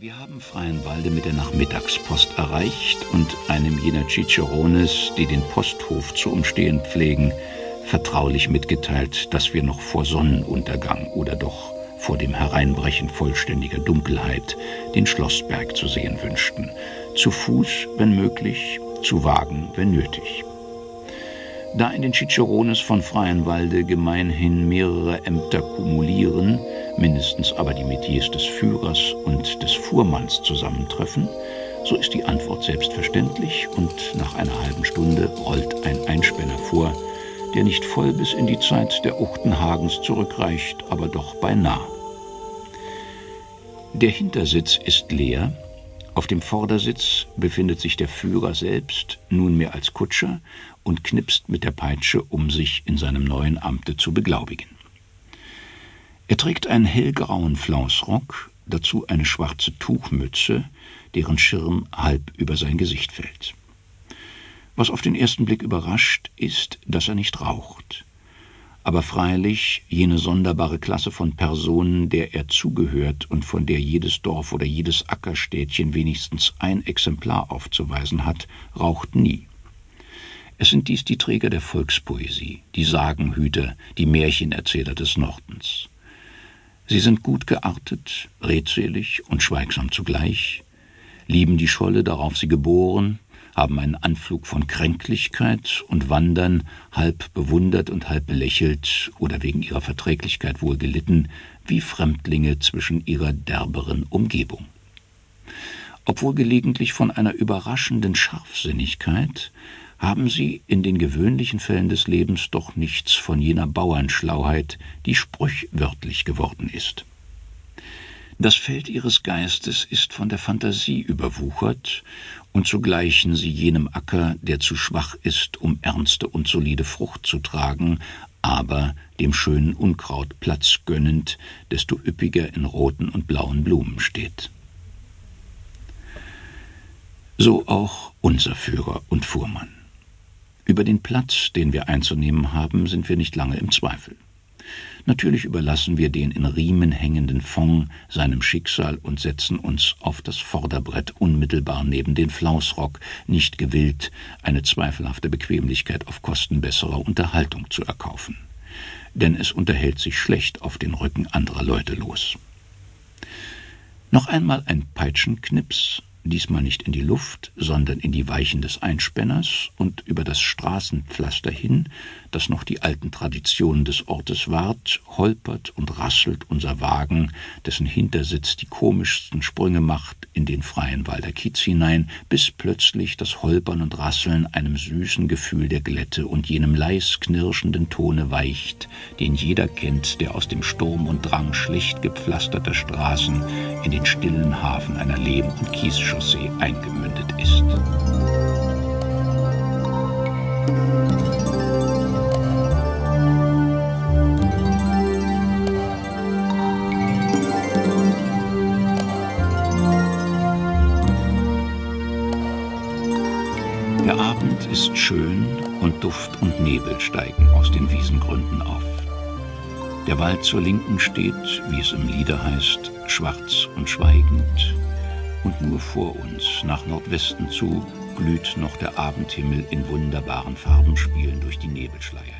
Wir haben Freienwalde mit der Nachmittagspost erreicht und einem jener Cicerones, die den Posthof zu umstehen pflegen, vertraulich mitgeteilt, dass wir noch vor Sonnenuntergang oder doch vor dem Hereinbrechen vollständiger Dunkelheit den Schlossberg zu sehen wünschten, zu Fuß, wenn möglich, zu Wagen, wenn nötig. Da in den Cicerones von Freienwalde gemeinhin mehrere Ämter kumulieren, mindestens aber die Metiers des Führers und Fuhrmanns zusammentreffen, so ist die Antwort selbstverständlich und nach einer halben Stunde rollt ein Einspänner vor, der nicht voll bis in die Zeit der Uchtenhagens zurückreicht, aber doch beinahe. Der Hintersitz ist leer, auf dem Vordersitz befindet sich der Führer selbst, nunmehr als Kutscher, und knipst mit der Peitsche, um sich in seinem neuen Amte zu beglaubigen. Er trägt einen hellgrauen Flausrock, dazu eine schwarze Tuchmütze, deren Schirm halb über sein Gesicht fällt. Was auf den ersten Blick überrascht, ist, dass er nicht raucht. Aber freilich jene sonderbare Klasse von Personen, der er zugehört und von der jedes Dorf oder jedes Ackerstädtchen wenigstens ein Exemplar aufzuweisen hat, raucht nie. Es sind dies die Träger der Volkspoesie, die Sagenhüter, die Märchenerzähler des Nordens. Sie sind gut geartet, redselig und schweigsam zugleich, lieben die Scholle, darauf sie geboren, haben einen Anflug von Kränklichkeit und wandern, halb bewundert und halb belächelt oder wegen ihrer Verträglichkeit wohl gelitten, wie Fremdlinge zwischen ihrer derberen Umgebung. Obwohl gelegentlich von einer überraschenden Scharfsinnigkeit, haben sie in den gewöhnlichen Fällen des Lebens doch nichts von jener Bauernschlauheit, die sprichwörtlich geworden ist. Das Feld ihres Geistes ist von der Fantasie überwuchert, und so gleichen sie jenem Acker, der zu schwach ist, um ernste und solide Frucht zu tragen, aber dem schönen Unkraut Platz gönnend, desto üppiger in roten und blauen Blumen steht. So auch unser Führer und Fuhrmann. Über den Platz, den wir einzunehmen haben, sind wir nicht lange im Zweifel. Natürlich überlassen wir den in Riemen hängenden Fond seinem Schicksal und setzen uns auf das Vorderbrett unmittelbar neben den Flausrock, nicht gewillt, eine zweifelhafte Bequemlichkeit auf Kosten besserer Unterhaltung zu erkaufen. Denn es unterhält sich schlecht auf den Rücken anderer Leute los. Noch einmal ein Peitschenknips, diesmal nicht in die Luft, sondern in die Weichen des Einspänners und über das Straßenpflaster hin, das noch die alten Traditionen des Ortes wahrt, holpert und rasselt unser Wagen, dessen Hintersitz die komischsten Sprünge macht, in den freien Walder Kiez hinein, bis plötzlich das Holpern und Rasseln einem süßen Gefühl der Glätte und jenem leis knirschenden Tone weicht, den jeder kennt, der aus dem Sturm und Drang schlecht gepflasterter Straßen in den stillen Hafen einer Lehm- und Kiesschaussee eingemündet ist. Der Abend ist schön und Duft und Nebel steigen aus den Wiesengründen auf. Der Wald zur Linken steht, wie es im Lieder heißt, schwarz und schweigend, und nur vor uns, nach Nordwesten zu, glüht noch der Abendhimmel in wunderbaren Farbenspielen durch die Nebelschleier